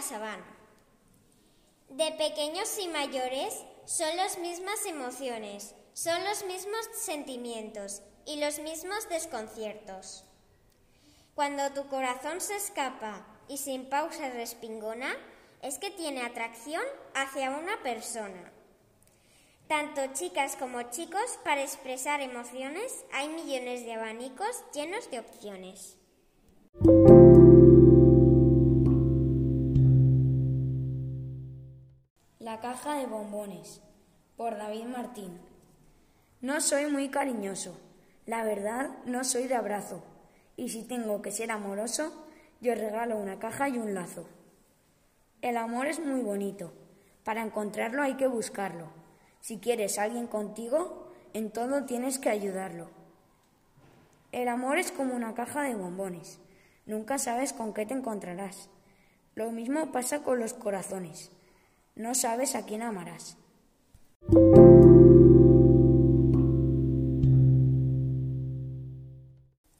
sabana. De pequeños y mayores son las mismas emociones, son los mismos sentimientos y los mismos desconciertos. Cuando tu corazón se escapa y sin pausa respingona, es que tiene atracción hacia una persona. Tanto chicas como chicos, para expresar emociones hay millones de abanicos llenos de opciones. La caja de bombones, por David Martín. No soy muy cariñoso, la verdad no soy de abrazo, y si tengo que ser amoroso, yo regalo una caja y un lazo. El amor es muy bonito, para encontrarlo hay que buscarlo. Si quieres a alguien contigo, en todo tienes que ayudarlo. El amor es como una caja de bombones, nunca sabes con qué te encontrarás. Lo mismo pasa con los corazones, no sabes a quién amarás.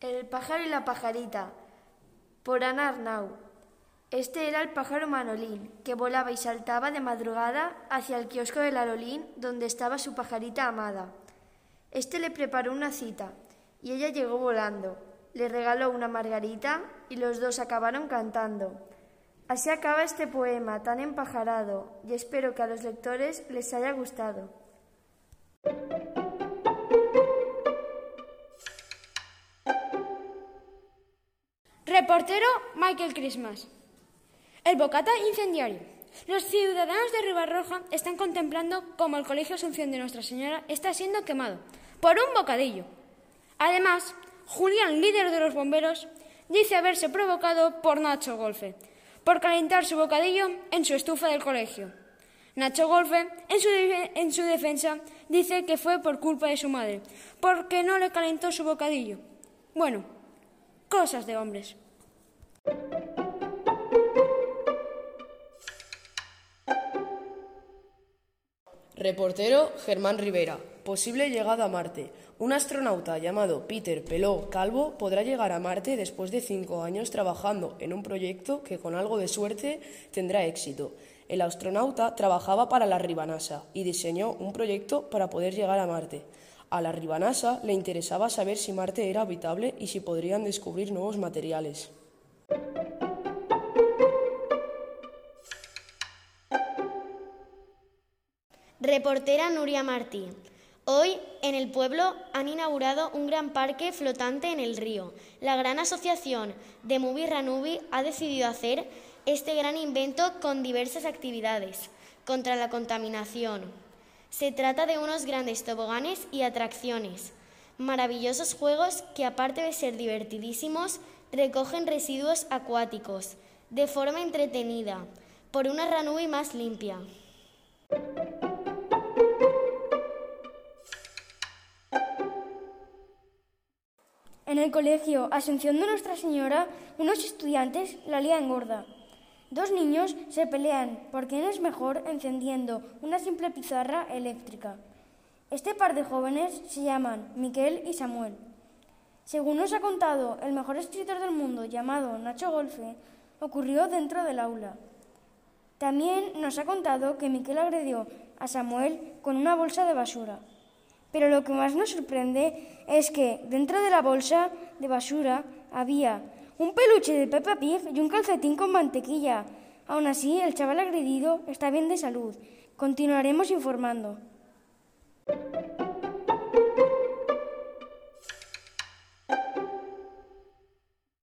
El pájaro y la pajarita, por Ana Arnau. Este era el pájaro Manolín, que volaba y saltaba de madrugada hacia el kiosco del Alolín, donde estaba su pajarita amada. Este le preparó una cita, y ella llegó volando. Le regaló una margarita y los dos acabaron cantando. Así acaba este poema tan empajarado, y espero que a los lectores les haya gustado. Reportero Michael Christmas. El bocata incendiario. Los ciudadanos de Ribarroja están contemplando cómo el Colegio Asunción de Nuestra Señora está siendo quemado por un bocadillo. Además, Julián, líder de los bomberos, dice haberse provocado por Nacho Golfe, por calentar su bocadillo en su estufa del colegio. Nacho Golfe, en su, en su defensa, dice que fue por culpa de su madre, porque no le calentó su bocadillo. Bueno, cosas de hombres. Reportero Germán Rivera. Posible llegada a Marte. Un astronauta llamado Peter Peló Calvo podrá llegar a Marte después de cinco años trabajando en un proyecto que con algo de suerte tendrá éxito. El astronauta trabajaba para la Ribanasa y diseñó un proyecto para poder llegar a Marte. A la Ribanasa le interesaba saber si Marte era habitable y si podrían descubrir nuevos materiales. Reportera Nuria Martí. Hoy, en el pueblo, han inaugurado un gran parque flotante en el río. La gran asociación de Mubi Ranubi ha decidido hacer este gran invento con diversas actividades contra la contaminación. Se trata de unos grandes toboganes y atracciones, maravillosos juegos que aparte de ser divertidísimos, recogen residuos acuáticos de forma entretenida, por una Ranubi más limpia. En el colegio Asunción de Nuestra Señora, unos estudiantes la lían gorda. Dos niños se pelean por quién es mejor encendiendo una simple pizarra eléctrica. Este par de jóvenes se llaman Miquel y Samuel. Según nos ha contado el mejor escritor del mundo llamado Nacho Golfe, ocurrió dentro del aula. También nos ha contado que Miquel agredió a Samuel con una bolsa de basura. Pero lo que más nos sorprende es que dentro de la bolsa de basura había un peluche de Peppa Pig y un calcetín con mantequilla. Aún así, el chaval agredido está bien de salud. Continuaremos informando.